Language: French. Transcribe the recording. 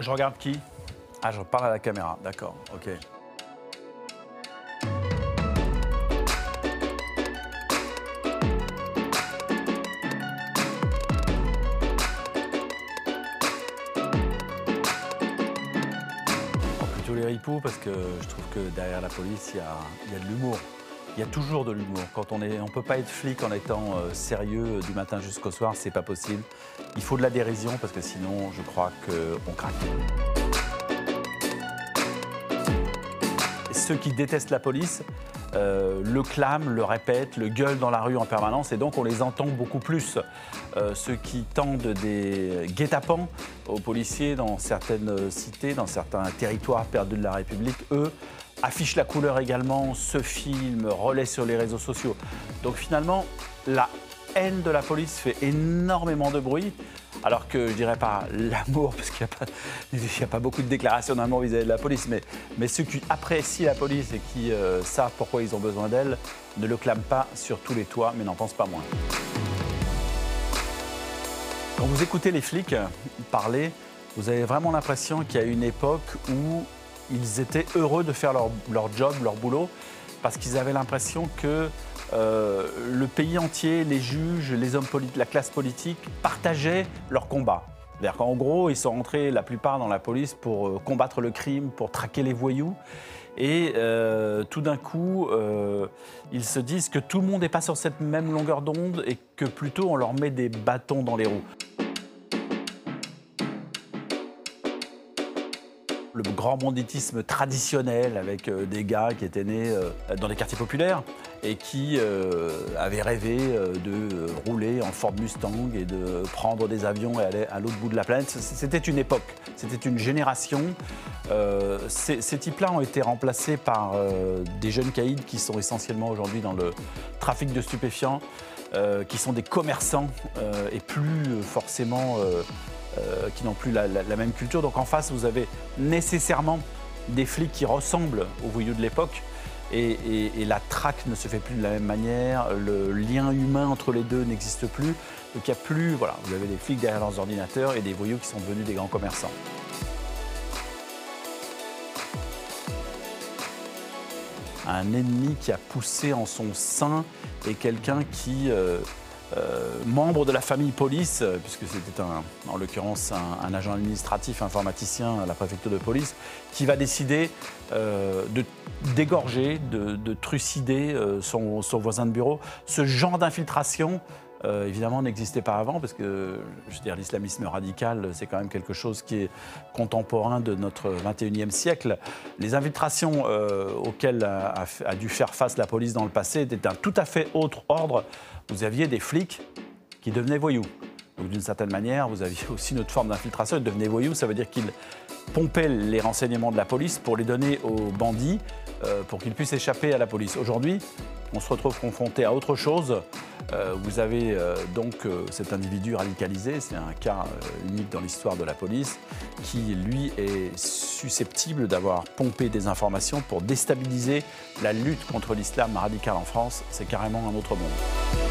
Je regarde qui? Ah, je parle à la caméra, d'accord, ok. plutôt les ripoux parce que je trouve que derrière la police, il y a, il y a de l'humour. Il y a toujours de l'humour. Quand on est, on peut pas être flic en étant euh, sérieux euh, du matin jusqu'au soir, c'est pas possible. Il faut de la dérision parce que sinon, je crois qu'on craque. Ceux qui détestent la police euh, le clament, le répètent, le gueulent dans la rue en permanence et donc on les entend beaucoup plus. Ceux qui tendent des guet-apens aux policiers dans certaines cités, dans certains territoires perdus de la République, eux, affichent la couleur également, se filment, relaient sur les réseaux sociaux. Donc finalement, la haine de la police fait énormément de bruit. Alors que je dirais pas l'amour, parce qu'il n'y a, pas beaucoup de déclarations d'amour vis-à-vis de la police, mais, mais ceux qui apprécient la police et qui euh, savent pourquoi ils ont besoin d'elle ne le clament pas sur tous les toits, mais n'en pensent pas moins. Quand vous écoutez les flics parler, vous avez vraiment l'impression qu'il y a une époque où ils étaient heureux de faire leur, job, leur boulot, parce qu'ils avaient l'impression que euh, le pays entier, les juges, les hommes la classe politique partageaient leur combat. C'est-à-dire qu'en gros, ils sont rentrés la plupart dans la police pour euh, combattre le crime, pour traquer les voyous. Et euh, tout d'un coup, ils se disent que tout le monde n'est pas sur cette même longueur d'onde et que plutôt on leur met des bâtons dans les roues. Le grand banditisme traditionnel avec euh, des gars qui étaient nés euh, dans les quartiers populaires et qui euh, avaient rêvé de rouler en Ford Mustang et de prendre des avions et aller à l'autre bout de la planète. C'était une époque, c'était une génération. ces, ces types-là ont été remplacés par des jeunes caïds qui sont essentiellement aujourd'hui dans le trafic de stupéfiants, qui sont des commerçants et plus forcément qui n'ont plus la, même culture. Donc en face, vous avez nécessairement des flics qui ressemblent aux voyous de l'époque. Et, la traque ne se fait plus de la même manière, le lien humain entre les deux n'existe plus. Donc il n'y a plus, voilà, vous avez des flics derrière leurs ordinateurs et des voyous qui sont devenus des grands commerçants. Un ennemi qui a poussé en son sein et quelqu'un qui euh, euh, membre de la famille police, euh, puisque c'était en l'occurrence un, agent administratif informaticien à la préfecture de police, qui va décider euh, de dégorger, de, trucider son, voisin de bureau. Ce genre d'infiltration, évidemment, n'existait pas avant, parce que je veux l'islamisme radical, c'est quand même quelque chose qui est contemporain de notre 21e siècle. Les infiltrations auxquelles a, dû faire face la police dans le passé étaient d'un tout à fait autre ordre vous aviez des flics qui devenaient voyous. Donc d'une certaine manière, vous aviez aussi une autre forme d'infiltration. Ils devenaient voyous, ça veut dire qu'ils pompaient les renseignements de la police pour les donner aux bandits euh, pour qu'ils puissent échapper à la police. Aujourd'hui, on se retrouve confronté à autre chose. Euh, vous avez euh, donc cet individu radicalisé, c'est un cas unique dans l'histoire de la police, qui lui est susceptible d'avoir pompé des informations pour déstabiliser la lutte contre l'islam radical en France. C'est carrément un autre monde.